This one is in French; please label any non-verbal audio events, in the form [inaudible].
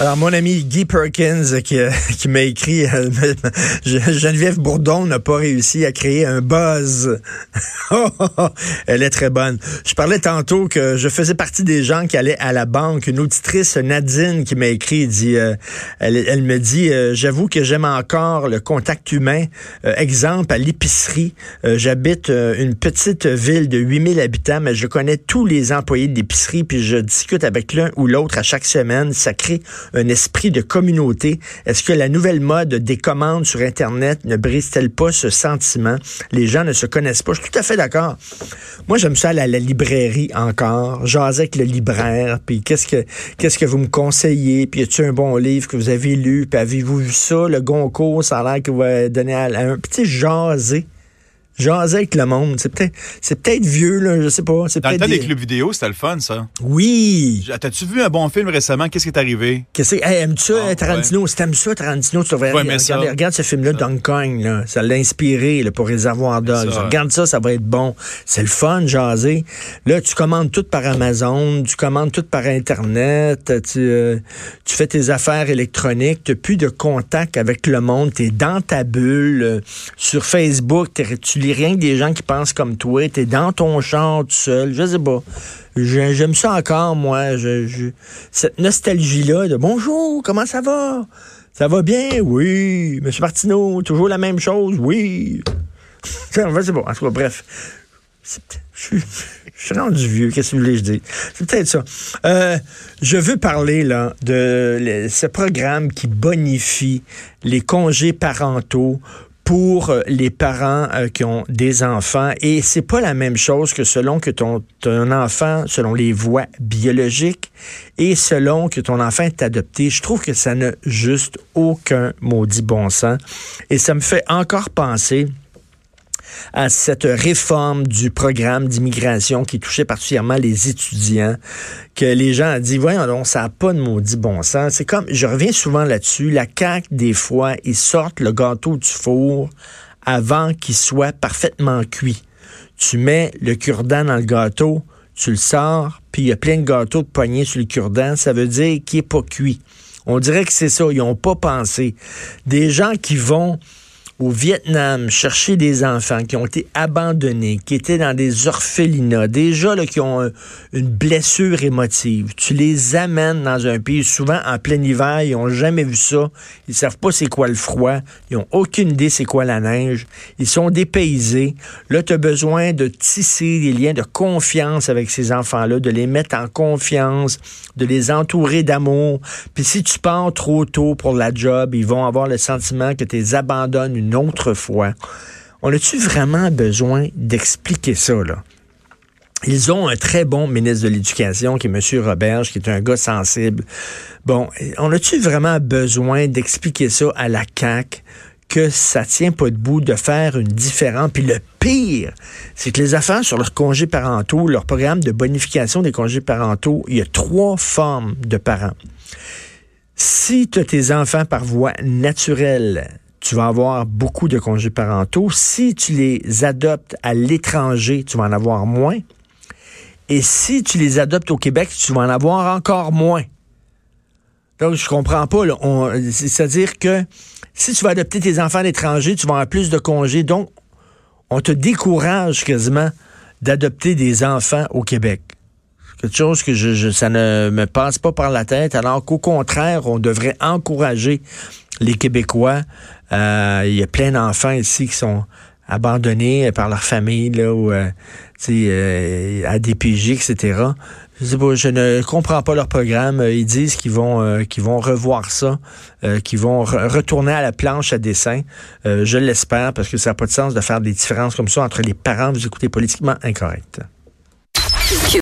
Alors, mon ami Guy Perkins qui, [laughs] qui m'a écrit euh, [laughs] Geneviève Bourdon n'a pas réussi à créer un buzz. [laughs] Elle est très bonne. Je parlais tantôt que je faisais partie des gens qui allaient à la banque. Une auditrice, Nadine, qui m'a écrit, dit, euh, elle, elle, me dit, euh, j'avoue que j'aime encore le contact humain. exemple, à l'épicerie, j'habite une petite ville de 8000 habitants, mais je connais tous les employés de l'épicerie, puis je discute avec l'un ou l'autre à chaque semaine. Ça crée un esprit de communauté. Est-ce que la nouvelle mode des commandes sur Internet ne brise-t-elle pas ce sentiment? Les gens ne se connaissent pas. Je suis tout à fait d'accord. Moi, j'aime ça aller à la librairie encore, jaser avec le libraire, puis qu'est-ce que vous me conseillez, puis y a-t-il un bon livre que vous avez lu, puis avez-vous vu ça, le Goncourt, ça a l'air que vous donner à, un petit jaser jaser avec le monde. C'est peut-être, c'est peut-être vieux, là, je sais pas. C'est Dans le temps des des- clubs vidéo, c'était le fun, ça. Oui. T'as-tu vu un bon film récemment? Qu'est-ce qui est arrivé? Qu'est-ce que hey, aimes-tu Ah, ça, Tarantino? Si t'aimes ça, Tarantino, tu devrais regarder, ça- regarde ce film-là, Donkey Kong, là. Ça l'a inspiré, là, pour Réservoir Dogs. ça. Regarde ça, ça va être bon. C'est le fun, jaser. Là, tu commandes tout par Amazon, tu commandes tout par Internet, tu, euh, tu fais tes affaires électroniques, tu plus de contact avec le monde, tu es dans ta bulle. euh, sur Facebook, t'es- tu rien que des gens qui pensent comme toi, tu es dans ton char tout seul, je sais pas. J'ai- J'aime ça encore, moi. Cette nostalgie-là de bonjour, comment ça va? Ça va bien? Oui. Monsieur Martineau, toujours la même chose? Oui. [laughs] C'est bon. En tout cas, bref. [laughs] Je suis, rendu vieux, qu'est-ce que vous voulez que je? C'est peut-être ça. Euh, je veux parler là de ce programme qui bonifie les congés parentaux pour euh, les parents euh, qui ont des enfants et c'est pas la même chose que selon que ton, ton enfant selon les voies biologiques et selon que ton enfant est adopté. Je trouve que ça n'a juste aucun maudit bon sens et ça me fait encore penser à cette réforme du programme d'immigration qui touchait particulièrement les étudiants, que les gens ont dit, voyons donc, ça n'a pas de maudit bon sens. C'est comme, je reviens souvent là-dessus, la CAQ, des fois, ils sortent le gâteau du four avant qu'il soit parfaitement cuit. Tu mets le cure-dent dans le gâteau, tu le sors, puis il y a plein de gâteaux de poignée sur le cure-dent, ça veut dire qu'il n'est pas cuit. On dirait que c'est ça, ils n'ont pas pensé. Des gens qui vont au Vietnam chercher des enfants qui ont été abandonnés, qui étaient dans des orphelinats, déjà là, qui ont un- une blessure émotive. Tu les amènes dans un pays, souvent en plein hiver, ils ont jamais vu ça. Ils savent pas c'est quoi le froid. Ils ont aucune idée c'est quoi la neige. Ils sont dépaysés. Là, tu as besoin de tisser des liens de confiance avec ces enfants-là, de les mettre en confiance, de les entourer d'amour. Puis si tu pars trop tôt pour la job, ils vont avoir le sentiment que tu les abandonnes On a-tu vraiment besoin d'expliquer ça? Ils ont un très bon ministre de l'Éducation, qui est M. Roberge, qui est un gars sensible. Bon, on a-tu vraiment besoin d'expliquer ça à la CAQ? que ça tient pas debout de faire une différence? Puis le pire, c'est que les affaires sur leurs congés parentaux, leur programme de bonification des congés parentaux, il y a trois formes de parents. Si tu as tes enfants par voie naturelle, tu vas avoir beaucoup de congés parentaux. Si tu les adoptes à l'étranger, tu vas en avoir moins. Et si tu les adoptes au Québec, tu vas en avoir encore moins. Donc, je comprends pas. C'est-à-dire que si tu vas adopter tes enfants à l'étranger, tu vas avoir plus de congés. Donc, on te décourage quasiment d'adopter des enfants au Québec. Quelque chose que je- ça ne me passe pas par la tête, alors qu'au contraire, on devrait encourager les Québécois. Euh, Il y a plein d'enfants ici qui sont abandonnés par leur famille, là, ou euh, euh, à des PJ, etc. Je, ne comprends pas leur programme. Euh, Ils disent qu'ils vont, euh, qu'ils vont revoir ça, euh, qu'ils vont re- retourner à la planche à dessin. Euh, je l'espère parce que ça n'a pas de sens de faire des différences comme ça entre les parents. Vous écoutez politiquement incorrect.